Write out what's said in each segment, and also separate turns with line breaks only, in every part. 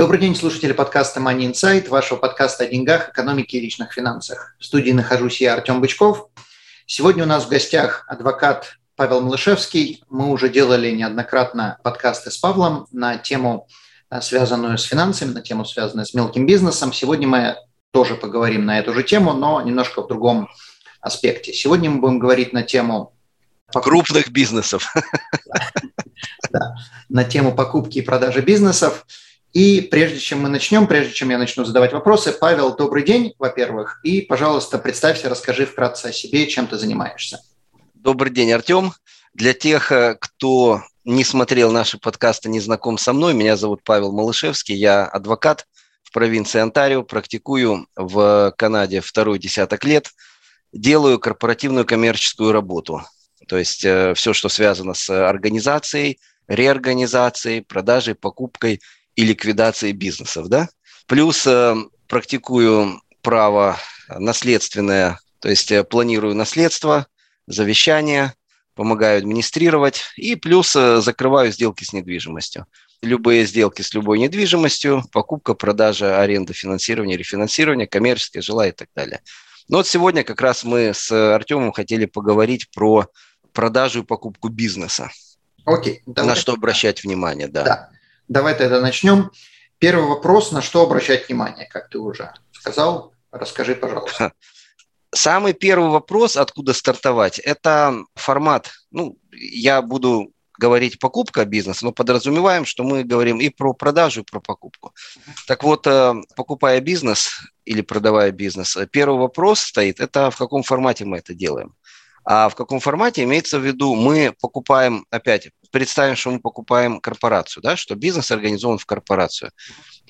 Добрый день, слушатели подкаста Money Insight, вашего подкаста о деньгах, экономике и личных финансах. В студии нахожусь я, Артем Бычков. Сегодня у нас в гостях адвокат Павел Малышевский. Мы уже делали неоднократно подкасты с Павлом на тему, э, связанную с финансами, на тему, связанную с мелким бизнесом. Сегодня мы тоже поговорим на эту же тему, но немножко в другом аспекте. Сегодня мы будем говорить на тему
крупных бизнесов.
Да, на тему покупки и продажи бизнесов. И прежде чем мы начнем, прежде чем я начну задавать вопросы, Павел, добрый день, во-первых, и, пожалуйста, представься, расскажи вкратце о себе, чем ты занимаешься.
Добрый день, Артем. Для тех, э, кто не смотрел наши подкасты, не знаком со мной, меня зовут Павел Малышевский, я адвокат в провинции Онтарио, практикую в Канаде второй десяток лет, делаю корпоративную коммерческую работу. То есть э, все, что связано с организацией, реорганизацией, продажей, покупкой – и ликвидации бизнесов, да. Плюс э, практикую право наследственное, то есть э, планирую наследство, завещание, помогаю администрировать и плюс э, закрываю сделки с недвижимостью. Любые сделки с любой недвижимостью, покупка, продажа, аренда, финансирование, рефинансирование, коммерческое жила и так далее. Но вот сегодня как раз мы с Артемом хотели поговорить про продажу и покупку бизнеса.
Окей.
Давай. На что обращать внимание, да.
Да. Давай тогда начнем. Первый вопрос, на что обращать внимание, как ты уже сказал. Расскажи, пожалуйста.
Самый первый вопрос, откуда стартовать, это формат. Ну, я буду говорить покупка бизнеса, но подразумеваем, что мы говорим и про продажу, и про покупку. Так вот, э, покупая бизнес или продавая бизнес, первый вопрос стоит, это в каком формате мы это делаем. А в каком формате имеется в виду, мы покупаем, опять, представим, что мы покупаем корпорацию, да, что бизнес организован в корпорацию.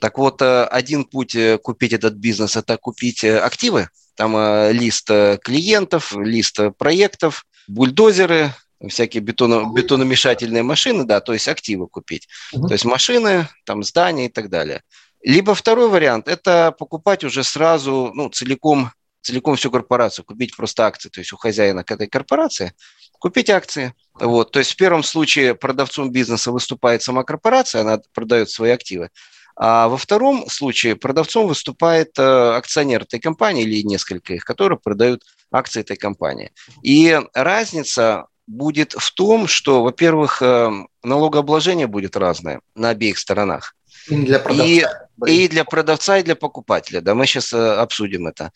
Так вот, э, один путь э, купить этот бизнес – это купить э, активы, там лист клиентов, лист проектов, бульдозеры, всякие бетоно, бетономешательные машины, да, то есть активы купить. Uh-huh. То есть машины, там здания и так далее. Либо второй вариант – это покупать уже сразу, ну, целиком целиком всю корпорацию, купить просто акции, то есть у хозяина к этой корпорации, купить акции. Вот. То есть в первом случае продавцом бизнеса выступает сама корпорация, она продает свои активы. А во втором случае продавцом выступает э, акционер этой компании или несколько их, которые продают акции этой компании. И разница будет в том, что, во-первых, э, налогообложение будет разное на обеих сторонах.
И для продавца.
И, и для продавца, и для покупателя. Да, мы сейчас э, обсудим это.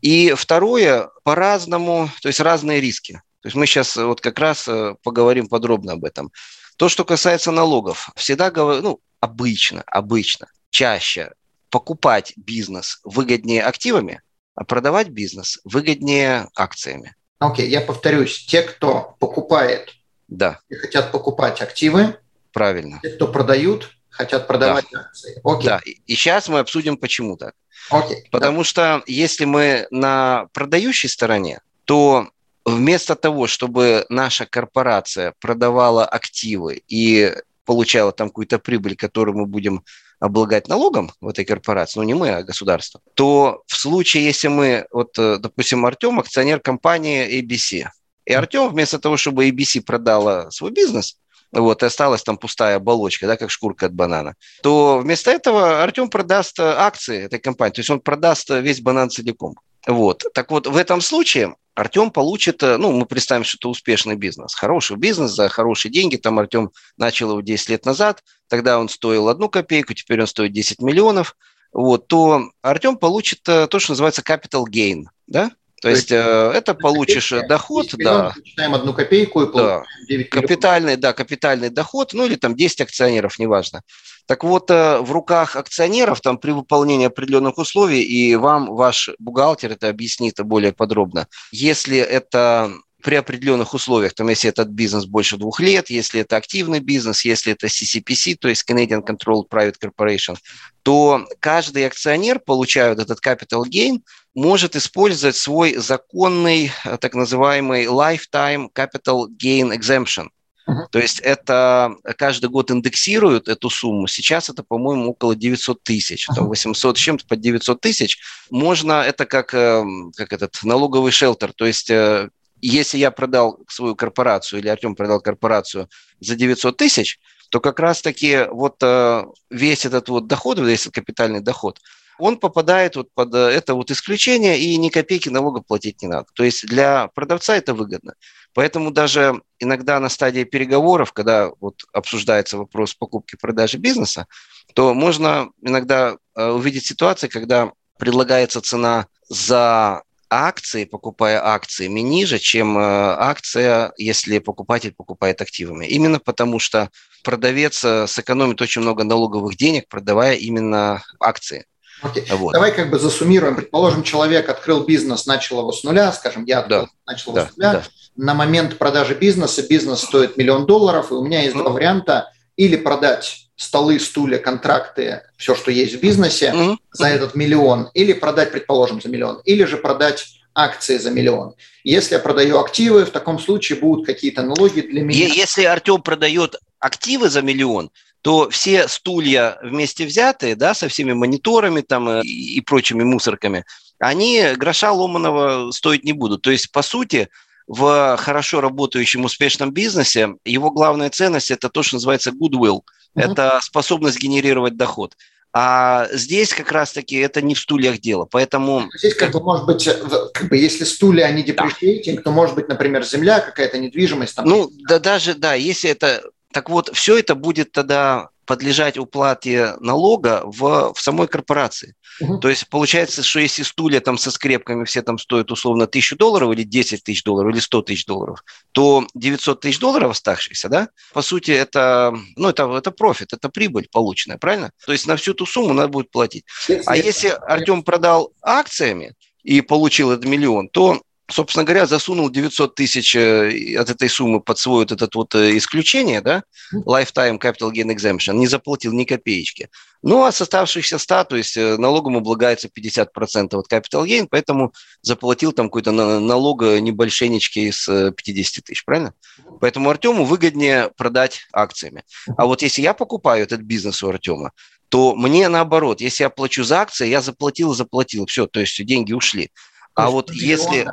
И второе, по-разному, то есть разные риски. То есть мы сейчас вот как раз э, поговорим подробно об этом. То, что касается налогов, всегда говорю, ну, обычно, обычно, чаще покупать бизнес выгоднее активами, а продавать бизнес выгоднее акциями.
Окей, okay, я повторюсь, те, кто покупает
да.
и хотят покупать активы,
правильно.
Те, кто продают, хотят продавать
да. акции. Окей. Да, и сейчас мы обсудим, почему так.
Okay,
Потому да. что если мы на продающей стороне, то вместо того, чтобы наша корпорация продавала активы и получала там какую-то прибыль, которую мы будем облагать налогом в этой корпорации, ну не мы, а государство, то в случае, если мы, вот, э, допустим, Артем акционер компании ABC, и Артем вместо того, чтобы ABC продала свой бизнес, вот, и осталась там пустая оболочка, да, как шкурка от банана, то вместо этого Артем продаст э, акции этой компании, то есть он продаст э, весь банан целиком. Вот. Так вот, в этом случае Артем получит, э, ну, мы представим, что это успешный бизнес, хороший бизнес за хорошие деньги, там Артем начал его 10 лет назад, тогда он стоил одну копейку, теперь он стоит 10 миллионов, вот, то Артем получит то, что называется capital gain, да, то, есть, есть э, это получишь копейка, доход, да.
Начинаем одну копейку и
да. 9 капитальный, да, капитальный доход, ну или там 10 акционеров, неважно. Так вот, э, в руках акционеров там при выполнении определенных условий, и вам ваш бухгалтер это объяснит более подробно, если это при определенных условиях, там, если этот бизнес больше двух лет, если это активный бизнес, если это CCPC, то есть Canadian Controlled Private Corporation, то каждый акционер, получая вот этот capital gain, может использовать свой законный так называемый lifetime capital gain exemption. То есть это каждый год индексируют эту сумму. Сейчас это, по-моему, около 900 тысяч, там 800 с чем-то под 900 тысяч. Можно, это как, эм, как этот налоговый шелтер. То есть э, если я продал свою корпорацию или Артем продал корпорацию за 900 тысяч, то как раз-таки вот э, весь этот вот доход, весь этот капитальный доход, он попадает вот под э, это вот исключение, и ни копейки налога платить не надо. То есть для продавца это выгодно. Поэтому даже иногда на стадии переговоров, когда вот обсуждается вопрос покупки и продажи бизнеса, то можно иногда э, увидеть ситуации, когда предлагается цена за акции, покупая акциями, ниже, чем э, акция, если покупатель покупает активами. Именно потому, что продавец сэкономит очень много налоговых денег, продавая именно акции.
Окей. Вот. Давай как бы засуммируем. Предположим, человек открыл бизнес, начал его с нуля, скажем, я открыл, да. начал его да. с нуля. Да. На момент продажи бизнеса бизнес стоит миллион долларов, и у меня есть mm-hmm. два варианта. Или продать столы, стулья, контракты, все, что есть в бизнесе mm-hmm. за этот миллион, или продать, предположим, за миллион, или же продать акции за миллион. Если я продаю активы, в таком случае будут какие-то налоги для меня.
Если Артем продает активы за миллион, то все стулья вместе взятые, да, со всеми мониторами там э, и прочими мусорками, они гроша ломаного стоить не будут. То есть, по сути, в хорошо работающем успешном бизнесе его главная ценность – это то, что называется goodwill. Mm-hmm. Это способность генерировать доход. А здесь как раз-таки это не в стульях дело, поэтому...
Здесь как бы может быть, как бы если стулья, они depreciating, да. то может быть, например, земля, какая-то недвижимость. Там,
ну, да даже, да, если это так вот, все это будет тогда подлежать уплате налога в, в самой корпорации. Угу. То есть получается, что если стулья там со скрепками все там стоят условно тысячу долларов или 10 тысяч долларов или 100 тысяч долларов, то 900 тысяч долларов оставшихся, да, по сути, это, ну, это, это профит, это прибыль полученная, правильно? То есть на всю ту сумму надо будет платить. А если Артем продал акциями и получил этот миллион, то собственно говоря, засунул 900 тысяч э, от этой суммы под свой вот этот вот э, исключение, да, lifetime capital gain exemption, не заплатил ни копеечки. Ну, а с оставшихся 100, то есть э, налогом облагается 50% от capital gain, поэтому заплатил там какой-то налог небольшенечки из 50 тысяч, правильно? Поэтому Артему выгоднее продать акциями. А вот если я покупаю этот бизнес у Артема, то мне наоборот, если я плачу за акции, я заплатил, заплатил, все, то есть деньги ушли. А вот если...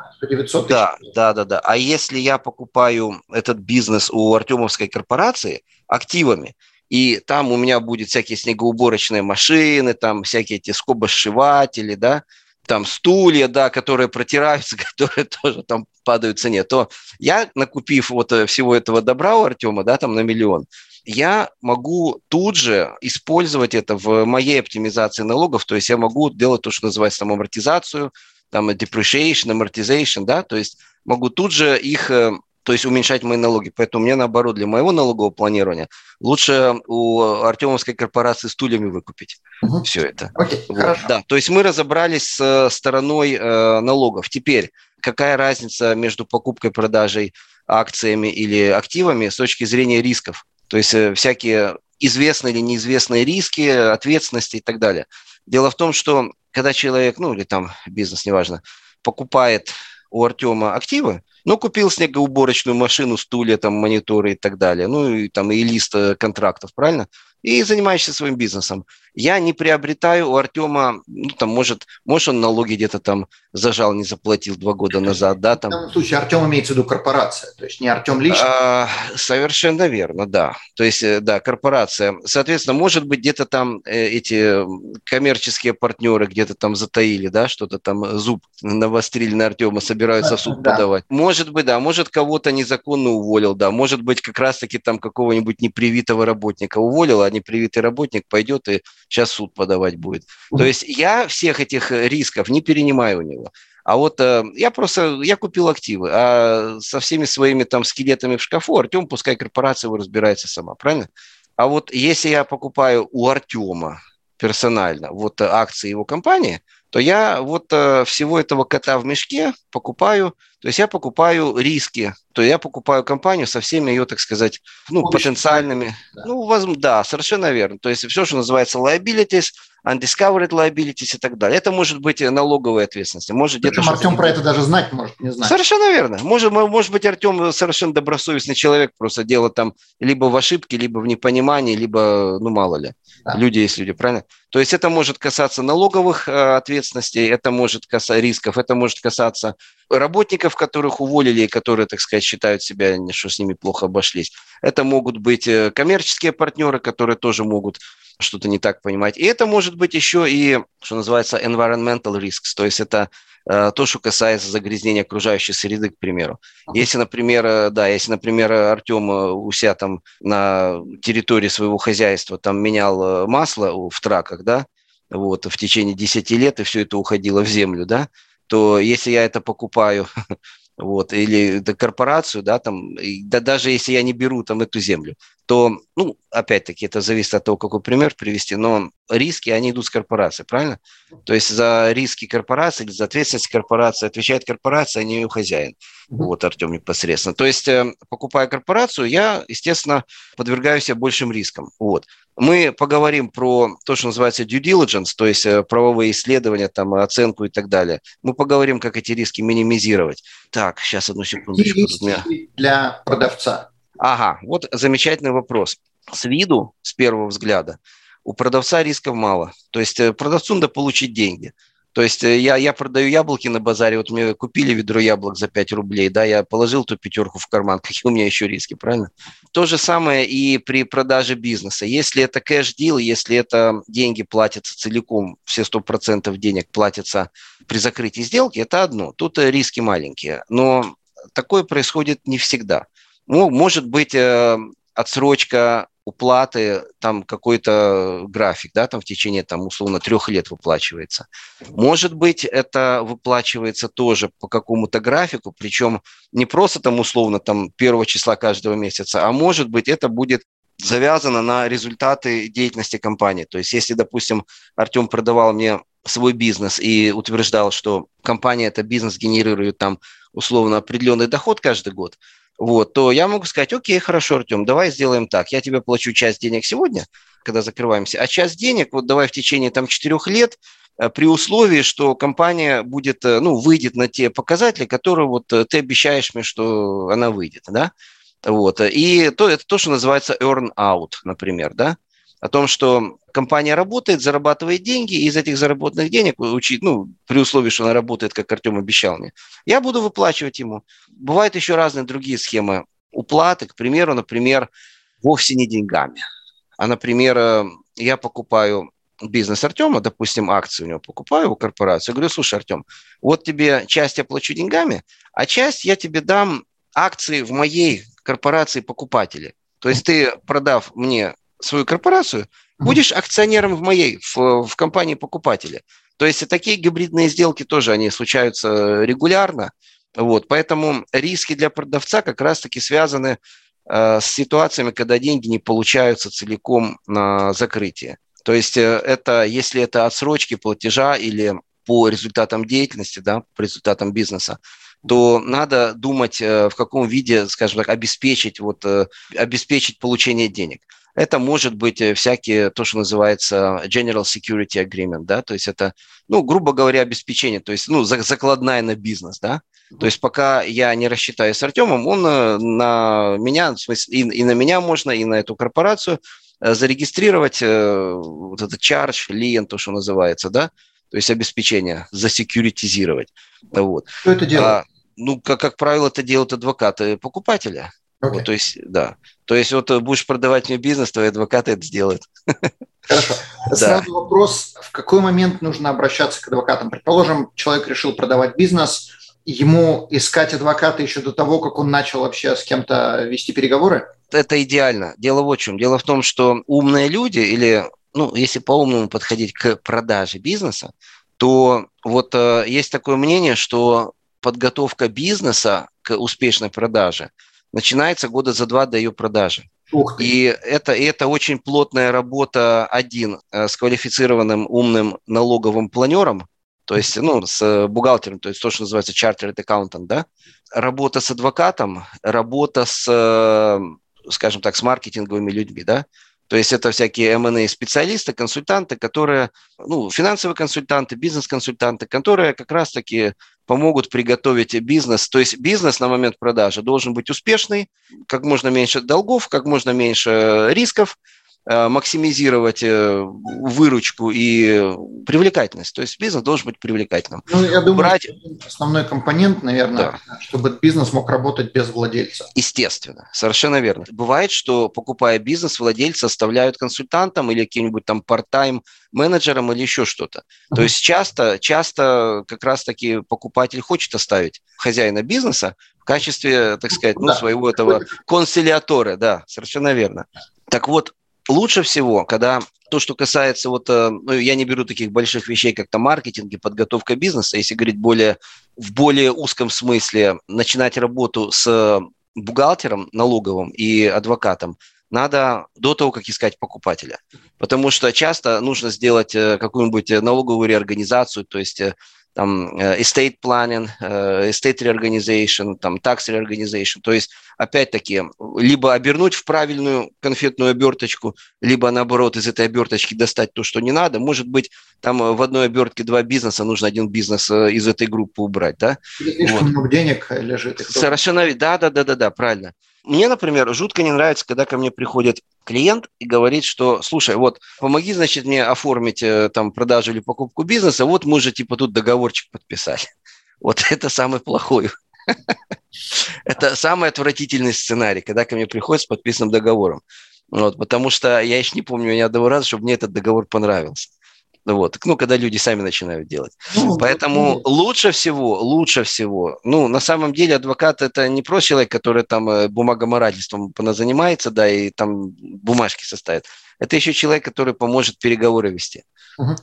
да, да, да, да. А если я покупаю этот бизнес у Артемовской корпорации активами, и там у меня будет всякие снегоуборочные машины, там всякие эти скобосшиватели, да, там стулья, да, которые протираются, которые тоже там падают в цене, то я, накупив вот э, всего этого добра у Артема, да, там на миллион, я могу тут же использовать это в моей оптимизации налогов, то есть я могу делать то, что называется там амортизацию, там depreciation, amortization, да, то есть могу тут же их э, то есть уменьшать мои налоги. Поэтому мне, наоборот, для моего налогового планирования лучше у Артемовской корпорации стульями выкупить угу. все это. Окей, вот, хорошо. Да, то есть мы разобрались с э, стороной э, налогов. Теперь, какая разница между покупкой и продажей акциями или активами с точки зрения рисков? То есть э, всякие известные или неизвестные риски, ответственности и так далее. Дело в том, что когда человек, ну или там бизнес, неважно, покупает у Артема активы, ну, купил снегоуборочную машину, стулья, там, мониторы и так далее, ну, и там и лист э, контрактов, правильно? И занимаешься своим бизнесом я не приобретаю у Артема, ну, там, может, может, он налоги где-то там зажал, не заплатил два года назад, да? Там. В
данном случае Артем имеется в виду корпорация, то есть не Артем лично? А,
совершенно верно, да. То есть, э, да, корпорация. Соответственно, может быть, где-то там э, эти коммерческие партнеры где-то там затаили, да, что-то там зуб навострили на Артема, собираются в суд да. подавать. Может быть, да, может, кого-то незаконно уволил, да, может быть, как раз-таки там какого-нибудь непривитого работника уволил, а непривитый работник пойдет и сейчас суд подавать будет. То есть я всех этих э, рисков не перенимаю у него. А вот э, я просто, я купил активы, а со всеми своими там скелетами в шкафу Артем, пускай корпорация его разбирается сама, правильно? А вот если я покупаю у Артема персонально вот акции его компании, то я вот э, всего этого кота в мешке покупаю, то есть я покупаю риски, то я покупаю компанию со всеми ее, так сказать, ну, потенциальными, да. ну, возможно, да, совершенно верно. То есть все, что называется liabilities, undiscovered liabilities и так далее. Это может быть налоговая ответственность. Может
где-то Артем про это даже знать может, не знать.
Совершенно верно. Может, может быть, Артем совершенно добросовестный человек, просто дело там либо в ошибке, либо в непонимании, либо, ну, мало ли. Да. Люди есть люди, правильно? То есть это может касаться налоговых э, ответственностей, это может касаться рисков, это может касаться работников, которых уволили, и которые, так сказать, считают себя, что с ними плохо обошлись. Это могут быть э, коммерческие партнеры, которые тоже могут что-то не так понимать. И это может быть еще и, что называется, environmental risks, то есть это э, то, что касается загрязнения окружающей среды, к примеру. Если, например, э, да, если, например, Артем э, у себя там на территории своего хозяйства там менял масло в траках, да, вот, в течение 10 лет, и все это уходило в землю, да, то если я это покупаю вот, или корпорацию, да, там, да, даже если я не беру там эту землю, то, ну, опять-таки, это зависит от того, какой пример привести, но риски, они идут с корпорации, правильно? То есть за риски корпорации или за ответственность корпорации отвечает корпорация, а не ее хозяин. Вот, Артем непосредственно. То есть, э, покупая корпорацию, я, естественно, подвергаю себя большим рискам. Вот. Мы поговорим про то, что называется due diligence, то есть э, правовые исследования, там, оценку и так далее. Мы поговорим, как эти риски минимизировать. Так, сейчас одну секундочку.
Риски для продавца.
Ага, вот замечательный вопрос. С виду, с первого взгляда, у продавца рисков мало. То есть э, продавцу надо получить деньги. То есть э, я, я продаю яблоки на базаре, вот мне купили ведро яблок за 5 рублей, да, я положил ту пятерку в карман, какие у меня еще риски, правильно? То же самое и при продаже бизнеса. Если это кэш-дил, если это деньги платятся целиком, все 100% денег платятся при закрытии сделки, это одно. Тут э, риски маленькие. Но такое происходит не всегда. Ну, может быть, э, отсрочка уплаты, там какой-то график, да, там в течение, там, условно, трех лет выплачивается. Может быть, это выплачивается тоже по какому-то графику, причем не просто там, условно, там, первого числа каждого месяца, а может быть, это будет завязано на результаты деятельности компании. То есть, если, допустим, Артем продавал мне свой бизнес и утверждал, что компания это бизнес генерирует там условно определенный доход каждый год, вот, то я могу сказать, окей, хорошо, Артем, давай сделаем так. Я тебе плачу часть денег сегодня, когда закрываемся, а часть денег вот давай в течение там четырех лет э, при условии, что компания будет, э, ну, выйдет на те показатели, которые вот э, ты обещаешь мне, что она выйдет, да? Вот. И то, это то, что называется earn out, например, да? О том, что компания работает, зарабатывает деньги, и из этих заработанных денег, ну, при условии, что она работает, как Артем обещал мне, я буду выплачивать ему. Бывают еще разные другие схемы уплаты, к примеру, например, вовсе не деньгами, а, например, э, я покупаю бизнес Артема, допустим, акции у него покупаю у корпорации, говорю, слушай, Артем, вот тебе часть я плачу деньгами, а часть я тебе дам акции в моей корпорации покупателей. То есть ты, продав мне свою корпорацию, будешь акционером в моей, в, в компании покупателя. То есть такие гибридные сделки тоже, они случаются регулярно. Вот, поэтому риски для продавца как раз-таки связаны э, с ситуациями, когда деньги не получаются целиком на закрытие. То есть э, это, если это отсрочки платежа или по результатам деятельности, да, по результатам бизнеса, то надо думать, э, в каком виде, скажем так, обеспечить, вот, э, обеспечить получение денег. Это может быть э, всякие, то, что называется General Security Agreement, да, то есть это, ну, грубо говоря, обеспечение, то есть, ну, закладная на бизнес, да, то есть пока я не рассчитаю с Артемом, он э, на меня, в смысле, и, и на меня можно, и на эту корпорацию э, зарегистрировать вот этот charge, лиен, то, что называется, да, то есть обеспечение, засекьюритизировать. Вот.
Кто это делает? А,
ну, как, как правило, это делают адвокаты покупателя. Okay. Вот, то есть, да. То есть, вот э, будешь продавать мне бизнес, твои адвокаты это сделают.
Хорошо. Сразу да. вопрос, в какой момент нужно обращаться к адвокатам? Предположим, человек решил продавать бизнес, ему искать адвоката еще до того, как он начал вообще с кем-то вести переговоры?
Это идеально. Дело в чем. Дело в том, что умные люди или, ну, если по-умному подходить к продаже бизнеса, то вот э, есть такое мнение, что подготовка бизнеса к успешной продаже – начинается года за два до ее продажи. И это, и это очень плотная работа, один, э, с квалифицированным умным налоговым планером, то есть, ну, с бухгалтером, то есть то, что называется chartered accountant, да, работа с адвокатом, работа с, э, скажем так, с маркетинговыми людьми, да, то есть это всякие M&A специалисты, консультанты, которые, ну, финансовые консультанты, бизнес-консультанты, которые как раз-таки помогут приготовить бизнес. То есть бизнес на момент продажи должен быть успешный, как можно меньше долгов, как можно меньше рисков, Э, максимизировать э, выручку и привлекательность. То есть бизнес должен быть привлекательным.
Ну, я думаю, Брать... основной компонент, наверное, да. чтобы бизнес мог работать без владельца.
Естественно, совершенно верно. Бывает, что покупая бизнес, владельцы оставляют консультантам или каким-нибудь там part-time менеджером или еще что-то. Uh-huh. То есть часто, часто как раз-таки покупатель хочет оставить хозяина бизнеса в качестве, так сказать, ну, да. своего этого консилиатора, да, совершенно верно. Так вот, лучше всего, когда то, что касается вот, э, ну, я не беру таких больших вещей, как то маркетинг и подготовка бизнеса, если говорить более, в более узком смысле, начинать работу с бухгалтером налоговым и адвокатом, надо до того, как искать покупателя. Потому что часто нужно сделать э, какую-нибудь налоговую реорганизацию, то есть э, там э, estate planning, э, estate reorganization, там tax reorganization. То есть, опять-таки, либо обернуть в правильную конфетную оберточку, либо, наоборот, из этой оберточки достать то, что не надо. Может быть, там в одной обертке два бизнеса, нужно один бизнес э, из этой группы убрать, да?
слишком вот. много денег лежит.
Совершенно, да, да, да, да, да, правильно. Мне, например, жутко не нравится, когда ко мне приходит клиент и говорит, что, слушай, вот помоги, значит, мне оформить э, там продажу или покупку бизнеса, вот мы же типа тут договорчик подписали. Вот это самый плохой. Это самый отвратительный сценарий, когда ко мне приходит с подписанным договором. Вот, потому что я еще не помню ни одного раза, чтобы мне этот договор понравился. Вот. Ну, когда люди сами начинают делать. Ну, Поэтому ну, лучше всего, лучше всего, ну, на самом деле адвокат – это не просто человек, который там э, бумагоморательством занимается, да, и там бумажки составит. Это еще человек, который поможет переговоры вести. Uh-huh.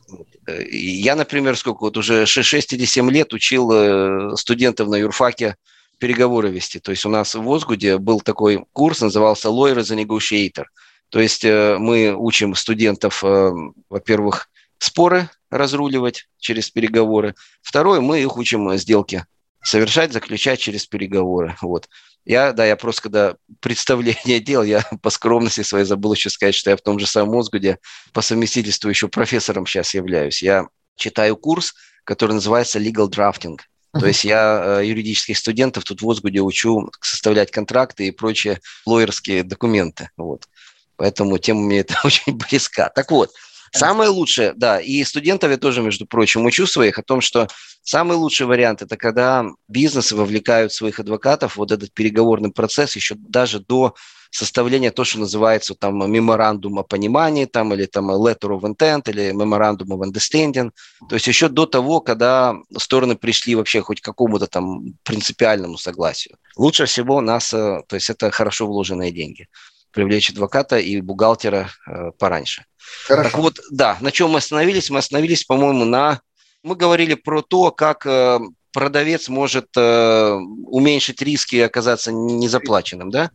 Я, например, сколько вот уже 6 или 7 лет учил э, студентов на юрфаке переговоры вести. То есть у нас в Озгуде был такой курс, назывался Lawyer as a Negotiator. То есть мы учим студентов, во-первых, споры разруливать через переговоры. Второе, мы их учим сделки совершать, заключать через переговоры. Вот. Я, да, я просто когда представление делал, я по скромности своей забыл еще сказать, что я в том же самом Мозгуде по совместительству еще профессором сейчас являюсь. Я читаю курс, который называется Legal Drafting. То есть я э, юридических студентов тут в Озгуде учу составлять контракты и прочие лоерские документы. Вот. Поэтому тема мне это очень близка. Так вот, Самое лучшее, да, и студентов я тоже, между прочим, учу своих о том, что самый лучший вариант – это когда бизнесы вовлекают своих адвокатов вот этот переговорный процесс еще даже до составления то, что называется там меморандум о понимании, там, или там letter of intent, или memorandum of understanding. То есть еще до того, когда стороны пришли вообще хоть к какому-то там принципиальному согласию. Лучше всего нас, э, то есть это хорошо вложенные деньги привлечь адвоката и бухгалтера э, пораньше. Хорошо. Так вот, да, на чем мы остановились? Мы остановились, по-моему, на... Мы говорили про то, как э, продавец может э, уменьшить риски и оказаться незаплаченным, да?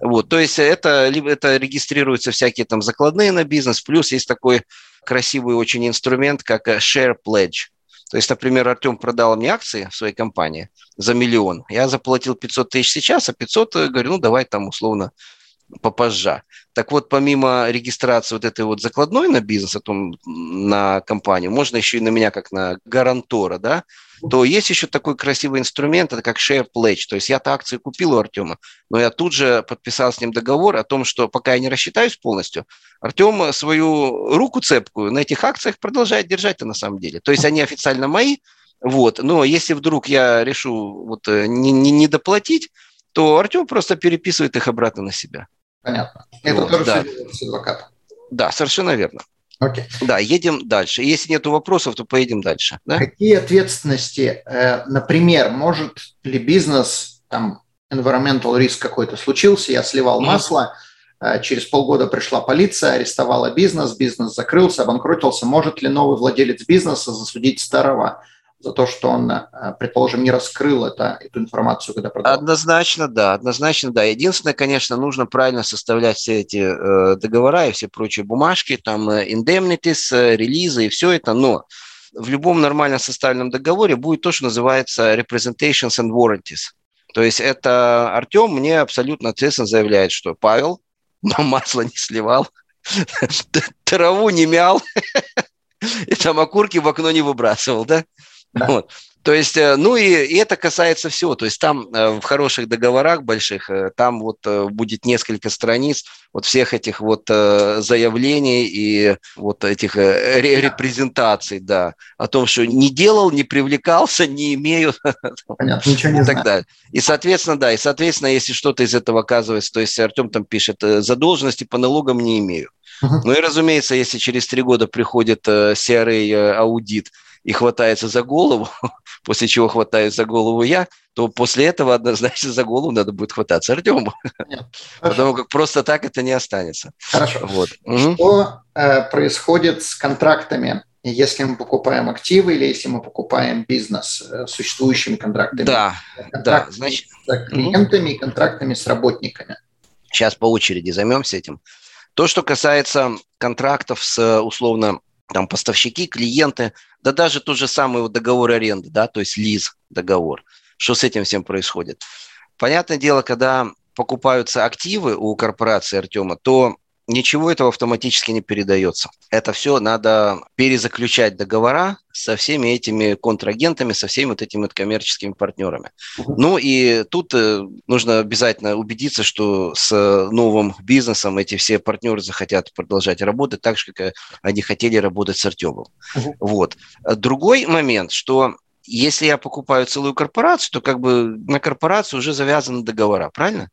Вот, то есть это либо это регистрируются всякие там закладные на бизнес, плюс есть такой красивый очень инструмент, как э, share pledge. То есть, например, Артем продал мне акции в своей компании за миллион. Я заплатил 500 тысяч сейчас, а 500, э, говорю, ну, давай там условно попозже. Так вот, помимо регистрации вот этой вот закладной на бизнес, а то на компанию, можно еще и на меня как на гарантора, да, то есть еще такой красивый инструмент, это как share pledge. То есть я-то акции купил у Артема, но я тут же подписал с ним договор о том, что пока я не рассчитаюсь полностью, Артем свою руку цепкую на этих акциях продолжает держать-то на самом деле. То есть они официально мои, вот, но если вдруг я решу вот э, не, не, не доплатить, то Артем просто переписывает их обратно на себя.
Понятно. Это вот, тоже да. с адвокатом.
Да, совершенно верно.
Окей.
Да, едем дальше. Если нет вопросов, то поедем дальше. Да?
Какие ответственности, э, например, может ли бизнес, там, environmental риск какой-то случился, я сливал mm-hmm. масло, э, через полгода пришла полиция, арестовала бизнес, бизнес закрылся, обанкротился. Может ли новый владелец бизнеса засудить старого за то, что он, э, предположим, не раскрыл это, эту информацию, когда продал?
Однозначно, да, однозначно, да. Единственное, конечно, нужно правильно составлять все эти э, договора и все прочие бумажки, там, э, indemnities, э, релизы и все это, но в любом нормально составленном договоре будет то, что называется representations and warranties. То есть это Артем мне абсолютно ответственно заявляет, что Павел масло не сливал, траву не мял, и там окурки в окно не выбрасывал, да? Да. Вот. То есть, э, ну и, и это касается всего. То есть там э, в хороших договорах больших, э, там вот будет несколько страниц вот всех этих вот заявлений и вот этих репрезентаций, да, о том, что не делал, не привлекался, не имею. Понятно, ничего не и так далее. И, соответственно, да, и, соответственно, если что-то из этого оказывается, то есть Артем там пишет, задолженности по налогам не имею. Uh-huh. Ну и, разумеется, если через три года приходит CRA-аудит, и хватается за голову, после чего хватаюсь за голову я, то после этого однозначно за голову надо будет хвататься Артему. Потому как просто так это не останется.
Хорошо. Вот. Что э, происходит с контрактами если мы покупаем активы или если мы покупаем бизнес э, существующими контрактами.
Да,
да. Значит, с клиентами и контрактами с работниками.
Сейчас по очереди займемся этим. То, что касается контрактов с условно там поставщики, клиенты, да даже тот же самый вот договор аренды, да, то есть лиз договор. Что с этим всем происходит? Понятное дело, когда покупаются активы у корпорации Артема, то ничего этого автоматически не передается. Это все надо перезаключать договора со всеми этими контрагентами, со всеми вот этими вот коммерческими партнерами. Ну и тут э, нужно обязательно убедиться, что с новым бизнесом эти все партнеры захотят продолжать работать так же, как они хотели работать с Артемом. Вот. Другой момент, что если я покупаю целую корпорацию, то как бы на корпорацию уже завязаны договора, правильно?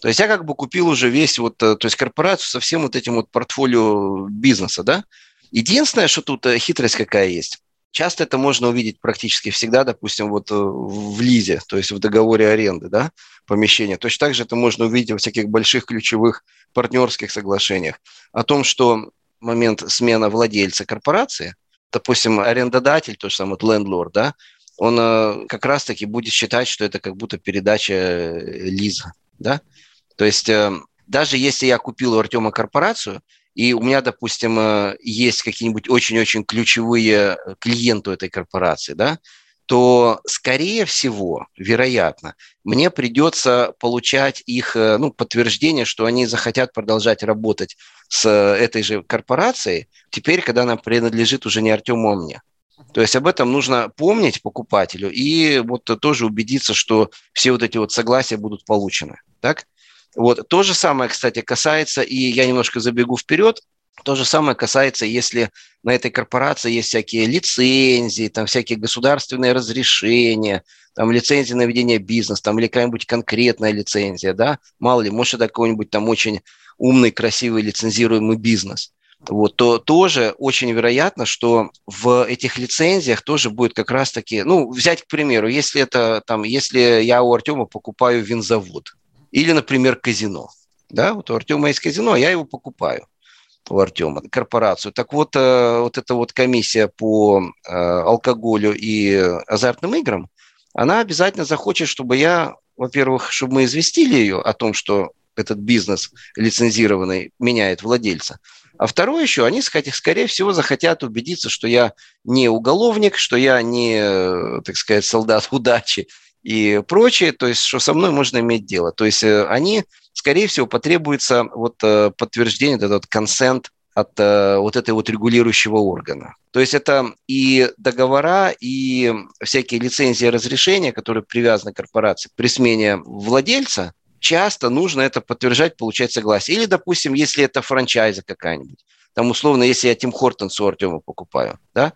То есть я как бы купил уже весь вот, э, то есть корпорацию со всем вот этим вот портфолио бизнеса, да. Единственное, что тут э, хитрость какая есть. Часто это можно увидеть практически всегда, допустим, вот э, в лизе, то есть в договоре аренды, да, помещения. Точно так же это можно увидеть во всяких больших ключевых партнерских соглашениях о том, что момент смены владельца корпорации, допустим, арендодатель, то же самое, вот лендлорд, да, он как раз-таки будет считать, что это как будто передача лиза да? То есть э, даже если я купил у Артема корпорацию, и у меня, допустим, э, есть какие-нибудь очень-очень ключевые э, клиенты этой корпорации, да, то, скорее всего, вероятно, мне придется получать их ну, подтверждение, что они захотят продолжать работать с этой же корпорацией, теперь, когда она принадлежит уже не Артему, а мне. То есть об этом нужно помнить покупателю и вот тоже убедиться, что все вот эти вот согласия будут получены. Так? Вот. То же самое, кстати, касается, и я немножко забегу вперед, то же самое касается, если на этой корпорации есть всякие лицензии, там всякие государственные разрешения, там лицензия на ведение бизнеса, там или какая-нибудь конкретная лицензия, да, мало ли, может, это какой-нибудь там очень умный, красивый лицензируемый бизнес вот, то тоже очень вероятно, что в этих лицензиях тоже будет как раз-таки, ну, взять, к примеру, если это там, если я у Артема покупаю винзавод или, например, казино, да, вот у Артема есть казино, я его покупаю у Артема, корпорацию. Так вот, э, вот эта вот комиссия по э, алкоголю и азартным играм, она обязательно захочет, чтобы я, во-первых, чтобы мы известили ее о том, что этот бизнес лицензированный меняет владельца, а второе еще, они, скорее всего, захотят убедиться, что я не уголовник, что я не, так сказать, солдат удачи и прочее, то есть, что со мной можно иметь дело. То есть, э, они, скорее всего, потребуется вот э, подтверждение, этот консент от э, вот этой вот регулирующего органа. То есть это и договора, и всякие лицензии и разрешения, которые привязаны к корпорации при смене владельца, часто нужно это подтверждать, получать согласие. Или, допустим, если это франчайза какая-нибудь, там условно, если я Тим Хортонс у Артема покупаю, да,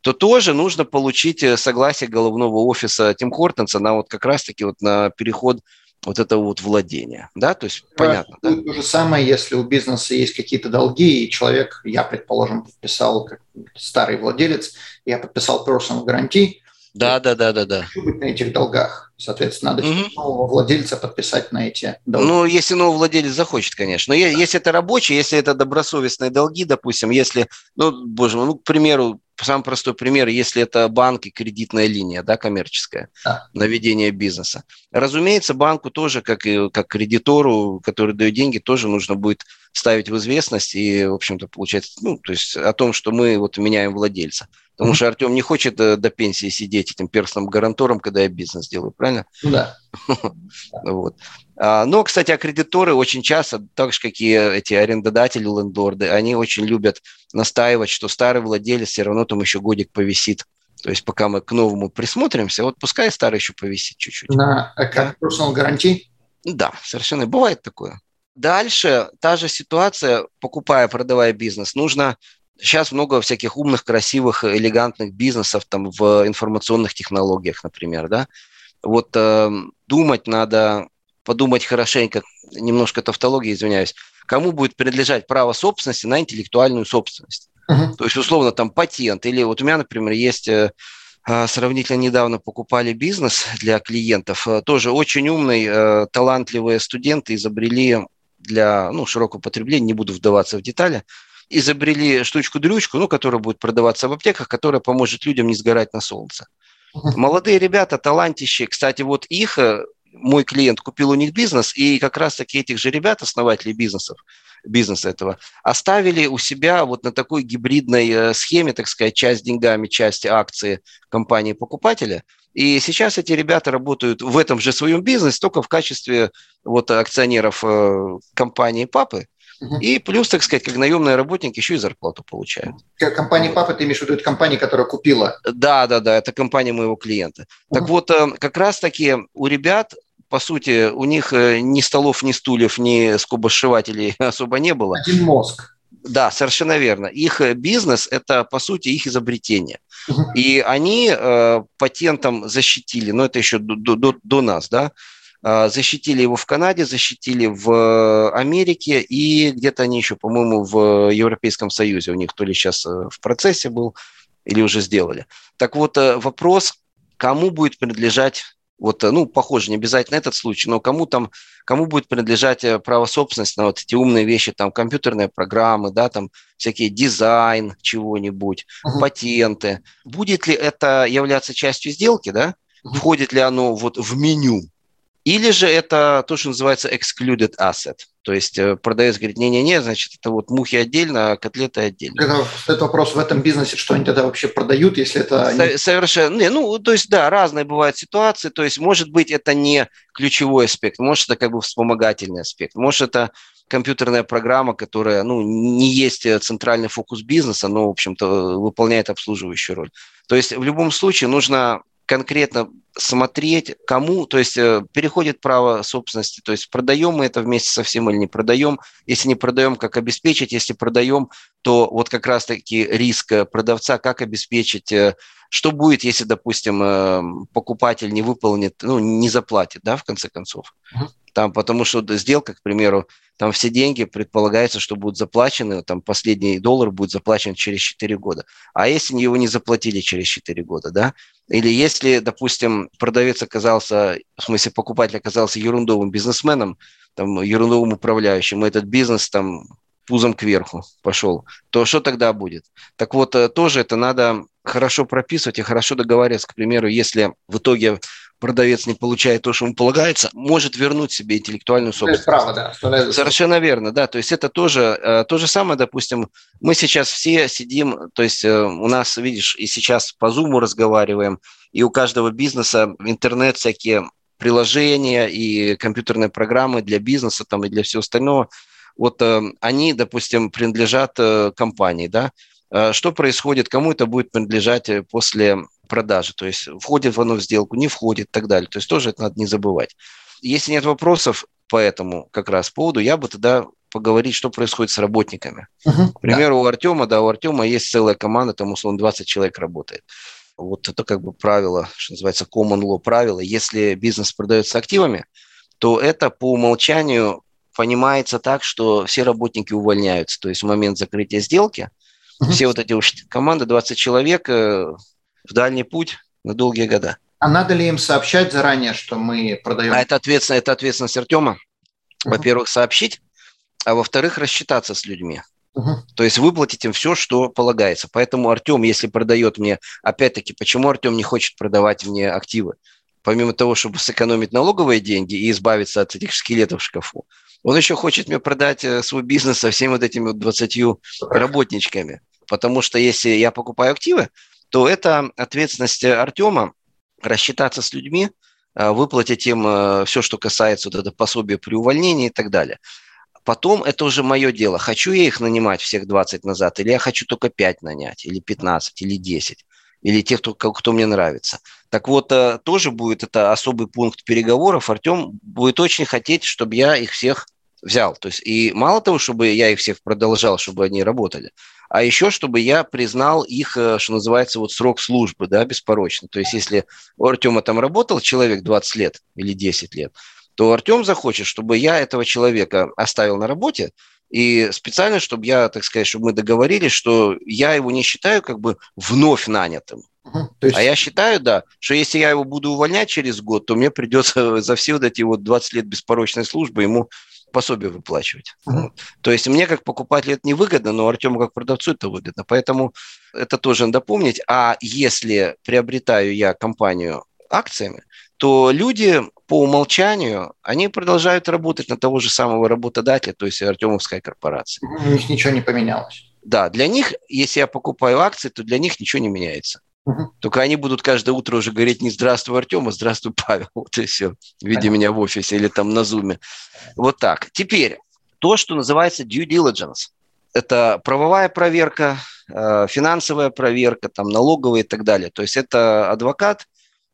то тоже нужно получить э, согласие головного офиса Тим Хортонса на вот как раз-таки вот на переход вот этого вот владения, да, то есть понятно.
Да? То же самое, если у бизнеса есть какие-то долги, и человек, я, предположим, подписал, как старый владелец, я подписал personal guarantee,
да, да, да, да, да.
быть на этих долгах. Соответственно, надо угу. нового владельца подписать на эти
долги. Ну, если новый владелец захочет, конечно. Но да. если это рабочие, если это добросовестные долги, допустим, если, ну, боже мой, ну, к примеру, самый простой пример, если это банк и кредитная линия, да, коммерческая, да. на ведение бизнеса. Разумеется, банку тоже, как и как кредитору, который дает деньги, тоже нужно будет ставить в известность и, в общем-то, получать, ну, то есть о том, что мы вот меняем владельца. Потому что Артем не хочет э, до пенсии сидеть этим перстным гарантором, когда я бизнес делаю, правильно?
Ну да.
вот. А, но, кстати, аккредиторы очень часто, так же, как и эти арендодатели, лендорды, они очень любят настаивать, что старый владелец все равно там еще годик повисит. То есть пока мы к новому присмотримся, вот пускай старый еще повисит чуть-чуть.
На как personal гарантии?
Да, совершенно бывает такое. Дальше та же ситуация, покупая, продавая бизнес, нужно Сейчас много всяких умных, красивых, элегантных бизнесов там в информационных технологиях, например, да. Вот э, думать надо, подумать хорошенько, немножко тавтологии, извиняюсь, кому будет принадлежать право собственности на интеллектуальную собственность. Uh-huh. То есть, условно, там патент. Или вот у меня, например, есть э, а, сравнительно недавно покупали бизнес для клиентов. Э, тоже очень умный, э, талантливые студенты изобрели для ну, широкого потребления, не буду вдаваться в детали, изобрели штучку-дрючку, ну, которая будет продаваться в аптеках, которая поможет людям не сгорать на солнце. Молодые ребята, талантищие. Кстати, вот их, э, мой клиент купил у них бизнес, и как раз-таки этих же ребят, основатели бизнесов, бизнеса этого, оставили у себя вот на такой гибридной э, схеме, так сказать, часть деньгами, часть акции компании покупателя. И сейчас эти ребята работают в этом же своем бизнесе, только в качестве вот акционеров э, компании папы. И плюс, так сказать, как наемные работники еще и зарплату получают.
Компания папа, ты имеешь в виду, это компания, которая купила?
Да, да, да, это компания моего клиента. uh Так вот, э, как раз-таки у ребят по сути, у них э, ни столов, ни стульев, ни скобосшивателей особо не было.
Один мозг.
Да, совершенно верно. Их э, бизнес – это, по сути, их изобретение. И они э, патентом защитили, но это еще до, до, до нас, да, защитили его в Канаде, защитили в Америке и где-то они еще, по-моему, в Европейском Союзе. У них то ли сейчас э, в процессе был или уже сделали. Так вот, э, вопрос, кому будет принадлежать вот, э, ну, похоже, не обязательно этот случай, но кому там, кому будет принадлежать право собственности на вот эти умные вещи, там, компьютерные программы, да, там, всякие дизайн чего-нибудь, uh-huh. патенты. Будет ли это являться частью сделки, да? Uh-huh. Входит ли оно вот в меню или же это то, что называется excluded asset. То есть э, продавец говорит, не-не-не, значит, это вот мухи отдельно, а котлеты отдельно.
Это, это вопрос в этом бизнесе, что они тогда вообще продают, если это...
Со- совершенно. Не, ну, то есть, да, разные бывают ситуации. То есть, может быть, это не ключевой аспект, может, это как бы вспомогательный аспект, может, это компьютерная программа, которая, ну, не есть центральный фокус бизнеса, но, в общем-то, выполняет обслуживающую роль. То есть, в любом случае, нужно конкретно смотреть, кому, то есть э, переходит право собственности, то есть продаем мы это вместе со всем или не продаем. Если не продаем, как обеспечить, если продаем, то вот как раз-таки риск э, продавца, как обеспечить, э, что будет, если, допустим, покупатель не выполнит, ну, не заплатит, да, в конце концов. Там, потому что сделка, к примеру, там все деньги предполагается, что будут заплачены, там последний доллар будет заплачен через 4 года. А если его не заплатили через 4 года, да, или если, допустим, продавец оказался, в смысле покупатель оказался ерундовым бизнесменом, там, ерундовым управляющим, и этот бизнес там пузом кверху пошел, то что тогда будет? Так вот, э, тоже это надо хорошо прописывать и хорошо договариваться. К примеру, если в итоге продавец не получает то, что ему полагается, может вернуть себе интеллектуальную собственность. Право, да. Совершенно верно, да. То есть это тоже э, то же самое, допустим, мы сейчас все сидим, то есть э, у нас, видишь, и сейчас по Zoom разговариваем, и у каждого бизнеса интернет всякие приложения и компьютерные программы для бизнеса там и для всего остального. Вот э, они, допустим, принадлежат компании, да. Что происходит, кому это будет принадлежать после продажи, то есть входит оно в сделку, не входит и так далее. То есть тоже это надо не забывать. Если нет вопросов по этому как раз поводу, я бы тогда поговорить, что происходит с работниками. Uh-huh, К примеру, да. у Артема, да, у Артема есть целая команда, там, условно, 20 человек работает. Вот это как бы правило, что называется common law правило. Если бизнес продается активами, то это по умолчанию понимается так, что все работники увольняются. То есть в момент закрытия сделки uh-huh. все вот эти уж команды, 20 человек, э, в дальний путь на долгие года.
А надо ли им сообщать заранее, что мы продаем?
А это ответственность, это ответственность Артема. Uh-huh. Во-первых, сообщить, а во-вторых, рассчитаться с людьми. Uh-huh. То есть выплатить им все, что полагается. Поэтому Артем, если продает мне, опять-таки, почему Артем не хочет продавать мне активы? Помимо того, чтобы сэкономить налоговые деньги и избавиться от этих скелетов в шкафу, он еще хочет мне продать э, свой бизнес со всеми вот этими вот 20 работничками. Потому что если я покупаю активы, то это ответственность Артема рассчитаться с людьми, э, выплатить им э, все, что касается вот этого пособия при увольнении и так далее. Потом это уже мое дело. Хочу я их нанимать всех 20 назад, или я хочу только 5 нанять, или 15, или 10, или тех, кто, кто мне нравится. Так вот, э, тоже будет это особый пункт переговоров. Артем будет очень хотеть, чтобы я их всех взял. То есть, и мало того, чтобы я их всех продолжал, чтобы они работали, а еще, чтобы я признал их, э, что называется, вот срок службы, да, беспорочно. То есть, если у Артема там работал человек 20 лет или 10 лет, то Артем захочет, чтобы я этого человека оставил на работе, и специально, чтобы я, так сказать, чтобы мы договорились, что я его не считаю как бы вновь нанятым. Угу, есть... А я считаю, да, что если я его буду увольнять через год, то мне придется за все вот эти вот 20 лет беспорочной службы ему пособие выплачивать. Uh-huh. То есть мне как покупателю это невыгодно, но Артему как продавцу это выгодно. Поэтому это тоже надо помнить. А если приобретаю я компанию акциями, то люди по умолчанию, они продолжают работать на того же самого работодателя, то есть Артемовская корпорация.
У них ничего не поменялось.
Да, для них, если я покупаю акции, то для них ничего не меняется. Угу. Только они будут каждое утро уже говорить не «Здравствуй, Артем», а «Здравствуй, Павел». Вот и все. Видя меня в офисе или там на зуме. Вот так. Теперь, то, что называется due diligence. Это правовая проверка, э, финансовая проверка, там, налоговая и так далее. То есть это адвокат,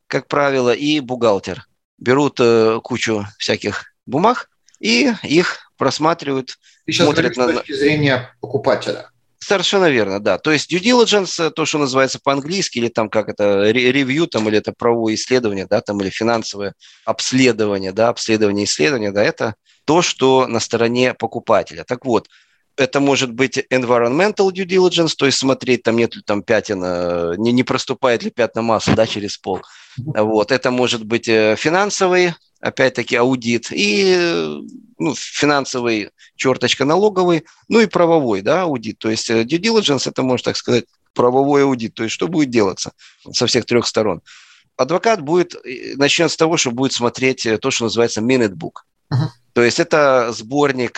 как правило, и бухгалтер. Берут э, кучу всяких бумаг и их просматривают.
Ты сейчас смотрят на... с точки зрения покупателя.
Совершенно верно, да. То есть due diligence, то, что называется по-английски, или там как это, ревью, там, или это правовое исследование, да, там, или финансовое обследование, да, обследование исследования, да, это то, что на стороне покупателя. Так вот, это может быть environmental due diligence, то есть смотреть, там нет ли там пятен, э, не, не проступает ли пятна масла да, через пол. Вот. Это может быть э, финансовый опять-таки аудит, и ну, финансовый, черточка налоговый, ну и правовой да, аудит. То есть э, due diligence – это, можно так сказать, правовой аудит. То есть что будет делаться со всех трех сторон. Адвокат будет, э, начнет с того, что будет смотреть э, то, что называется minute book. Uh-huh. То есть это сборник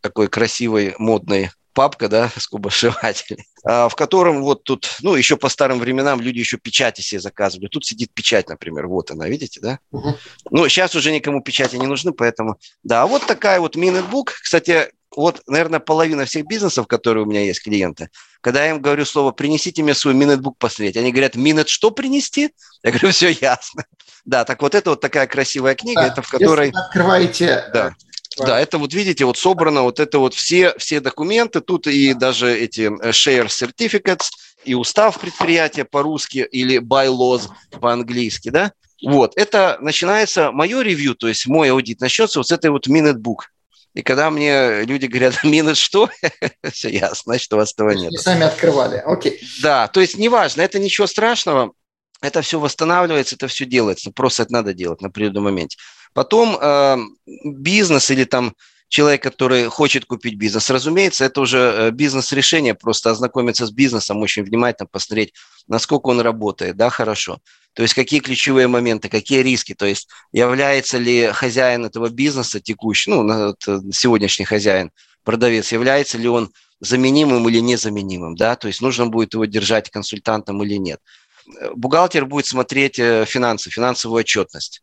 такой красивой, модной папка, да, скобошивателей, а, в котором вот тут, ну, еще по старым временам люди еще печати себе заказывали. Тут сидит печать, например, вот она, видите, да? Угу. Ну, сейчас уже никому печати не нужны, поэтому, да, вот такая вот минетбук. Кстати, вот, наверное, половина всех бизнесов, которые у меня есть, клиенты, когда я им говорю слово «принесите мне свой минетбук посмотреть», они говорят «минет что принести?» Я говорю «все ясно». Да, так вот это вот такая красивая книга, да, это в которой... Если
открываете
да. Да, это вот видите, вот собрано вот это вот все, все документы, тут и даже эти э, share certificates, и устав предприятия по-русски или bylaws по-английски, да. Вот, это начинается, мое ревью, то есть мой аудит начнется вот с этой вот minute book. И когда мне люди говорят, минус что, все ясно, значит, у вас этого нет.
Не сами открывали, окей.
Да, то есть неважно, это ничего страшного, это все восстанавливается, это все делается, просто это надо делать на определенном моменте. Потом э, бизнес или там человек, который хочет купить бизнес, разумеется, это уже э, бизнес-решение, просто ознакомиться с бизнесом, очень внимательно посмотреть, насколько он работает, да, хорошо. То есть какие ключевые моменты, какие риски, то есть является ли хозяин этого бизнеса текущий, ну, э, сегодняшний хозяин, продавец, является ли он заменимым или незаменимым, да, то есть нужно будет его держать консультантом или нет. Бухгалтер будет смотреть финансы, финансовую отчетность.